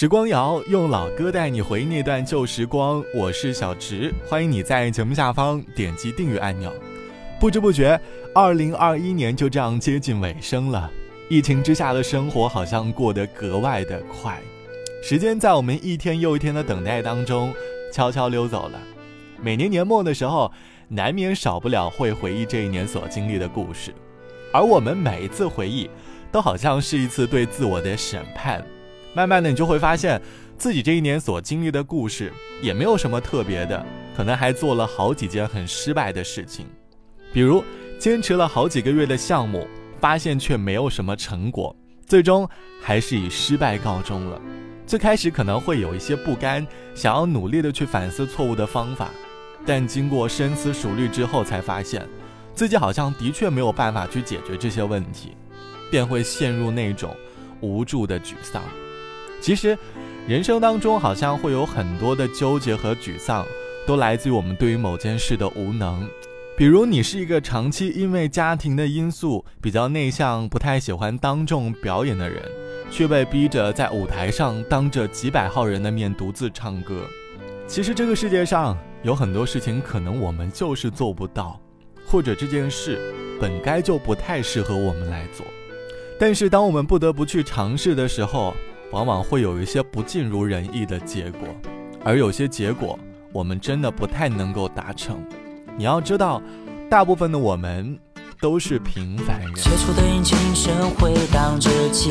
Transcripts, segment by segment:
时光谣用老歌带你回忆那段旧时光，我是小池，欢迎你在节目下方点击订阅按钮。不知不觉，二零二一年就这样接近尾声了。疫情之下的生活好像过得格外的快，时间在我们一天又一天的等待当中悄悄溜走了。每年年末的时候，难免少不了会回忆这一年所经历的故事，而我们每一次回忆，都好像是一次对自我的审判。慢慢的，你就会发现，自己这一年所经历的故事也没有什么特别的，可能还做了好几件很失败的事情，比如坚持了好几个月的项目，发现却没有什么成果，最终还是以失败告终了。最开始可能会有一些不甘，想要努力的去反思错误的方法，但经过深思熟虑之后，才发现自己好像的确没有办法去解决这些问题，便会陷入那种无助的沮丧。其实，人生当中好像会有很多的纠结和沮丧，都来自于我们对于某件事的无能。比如，你是一个长期因为家庭的因素比较内向、不太喜欢当众表演的人，却被逼着在舞台上当着几百号人的面独自唱歌。其实，这个世界上有很多事情，可能我们就是做不到，或者这件事本该就不太适合我们来做。但是，当我们不得不去尝试的时候，往往会有一些不尽如人意的结果，而有些结果我们真的不太能够达成。你要知道，大部分的我们都是平凡人。切出的引擎声回荡着街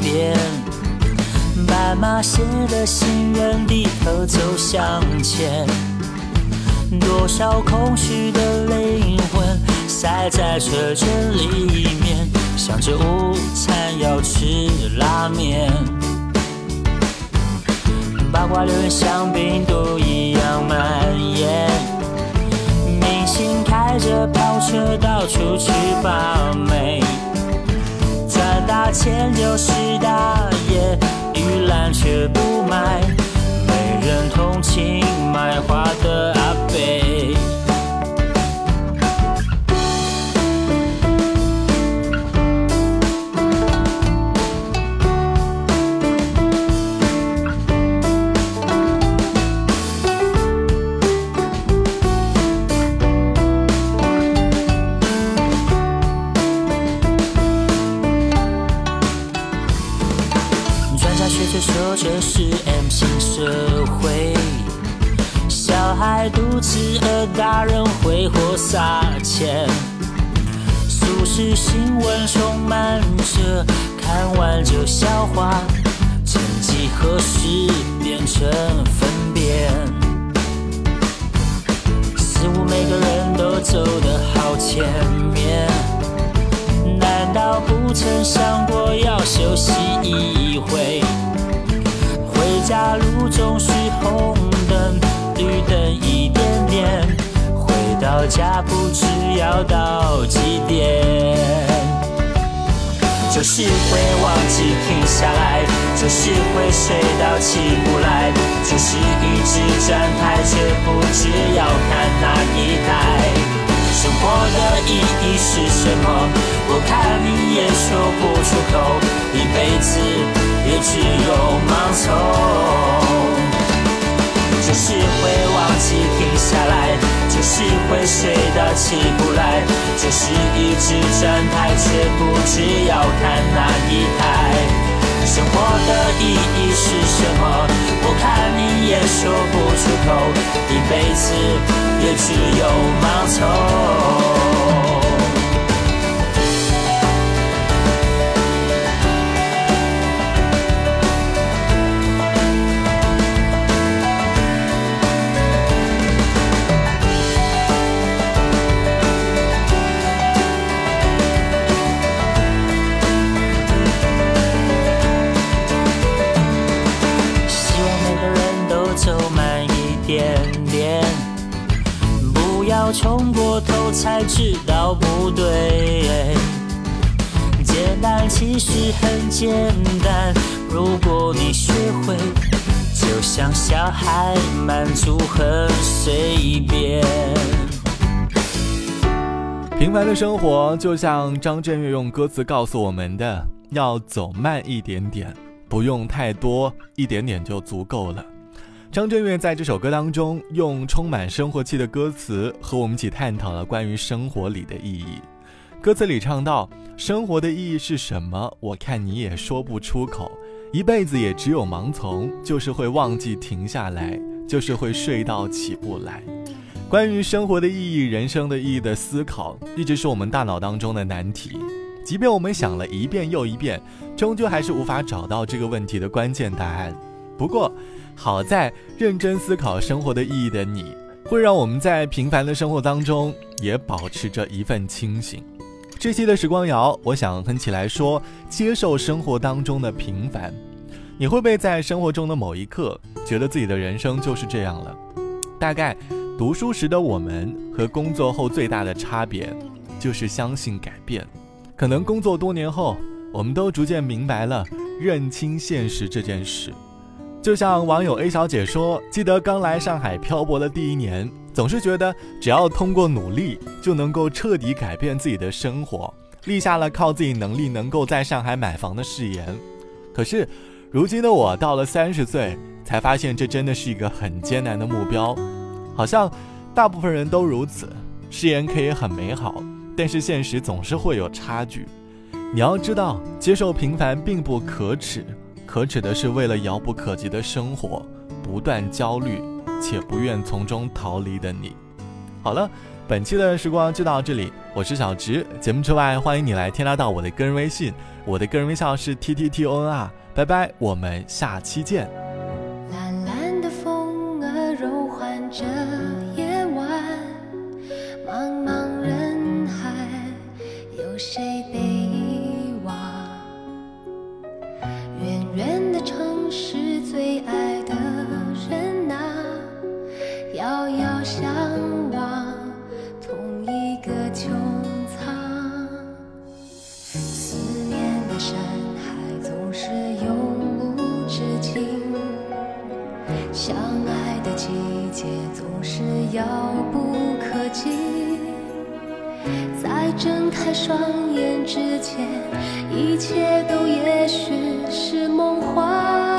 边，斑马线的行人低头走向前，多少空虚的灵魂塞在车阵里面，想着午餐要吃拉面。八卦流言像病毒一样蔓延，明星开着跑车到处去把妹，赚大钱就是大爷，玉兰却不买，没人同情卖花的新闻充满着看完就消化，曾几何时变成粪便？似乎每个人都走得好前面，难道不曾想过要休息一回？回家路总需红灯绿灯，到家不知要到几点。就是会忘记停下来，就是会睡到起不来，就是一直站台却不知要看哪一台。生活的意义是什么？我看你也说不出口，一辈子。也只有盲从，就是会忘记停下来，就是会睡得起不来，就是一直站台却不知要看哪一台。生活的意义是什么？我看你也说不出口，一辈子也只有盲从。简单，如果你学会，就像小孩满足很随便。平凡的生活就像张震岳用歌词告诉我们的，要走慢一点点，不用太多，一点点就足够了。张震岳在这首歌当中用充满生活气的歌词和我们一起探讨了关于生活里的意义。歌词里唱到：“生活的意义是什么？我看你也说不出口。一辈子也只有盲从，就是会忘记停下来，就是会睡到起不来。”关于生活的意义、人生的意义的思考，一直是我们大脑当中的难题。即便我们想了一遍又一遍，终究还是无法找到这个问题的关键答案。不过，好在认真思考生活的意义的你，会让我们在平凡的生活当中也保持着一份清醒。这期的时光谣，我想哼起来说：接受生活当中的平凡。你会不会在生活中的某一刻，觉得自己的人生就是这样了？大概。读书时的我们和工作后最大的差别，就是相信改变。可能工作多年后，我们都逐渐明白了认清现实这件事。就像网友 A 小姐说：“记得刚来上海漂泊的第一年，总是觉得只要通过努力就能够彻底改变自己的生活，立下了靠自己能力能够在上海买房的誓言。可是，如今的我到了三十岁，才发现这真的是一个很艰难的目标。”好像大部分人都如此，誓言可以很美好，但是现实总是会有差距。你要知道，接受平凡并不可耻，可耻的是为了遥不可及的生活不断焦虑且不愿从中逃离的你。好了，本期的时光就到这里，我是小直。节目之外，欢迎你来添加到我的个人微信，我的个人微笑是 t t t o n r。拜拜，我们下期见。相爱的季节总是遥不可及，在睁开双眼之前，一切都也许是梦幻。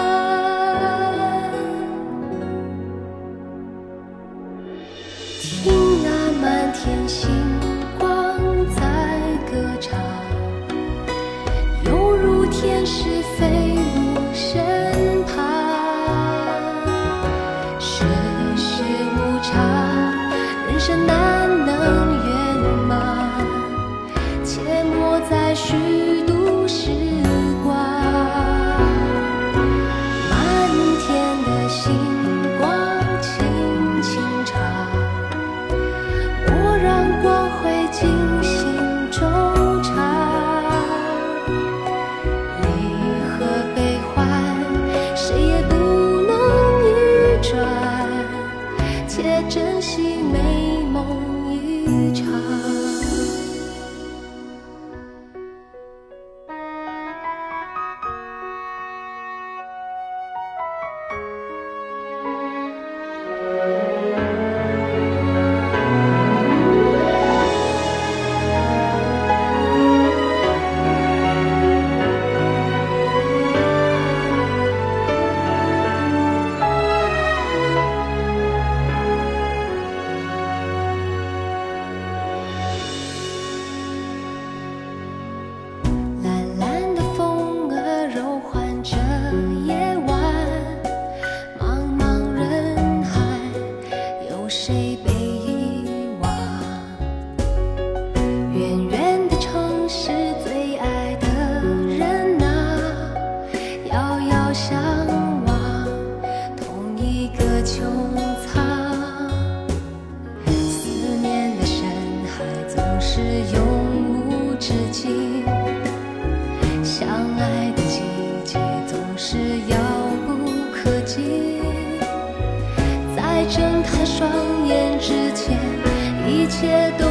切都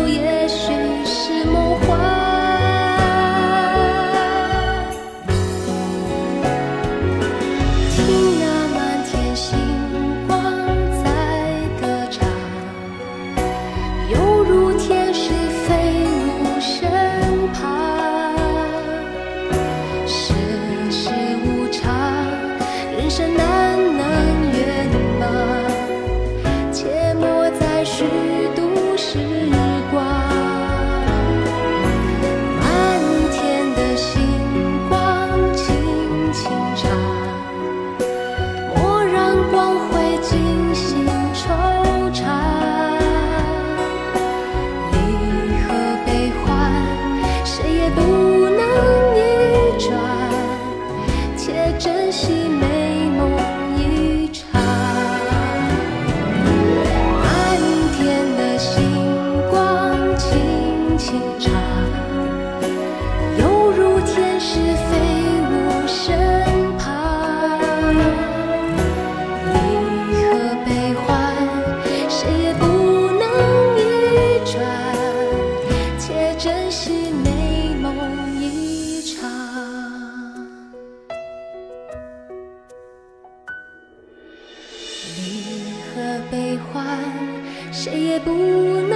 谁也不能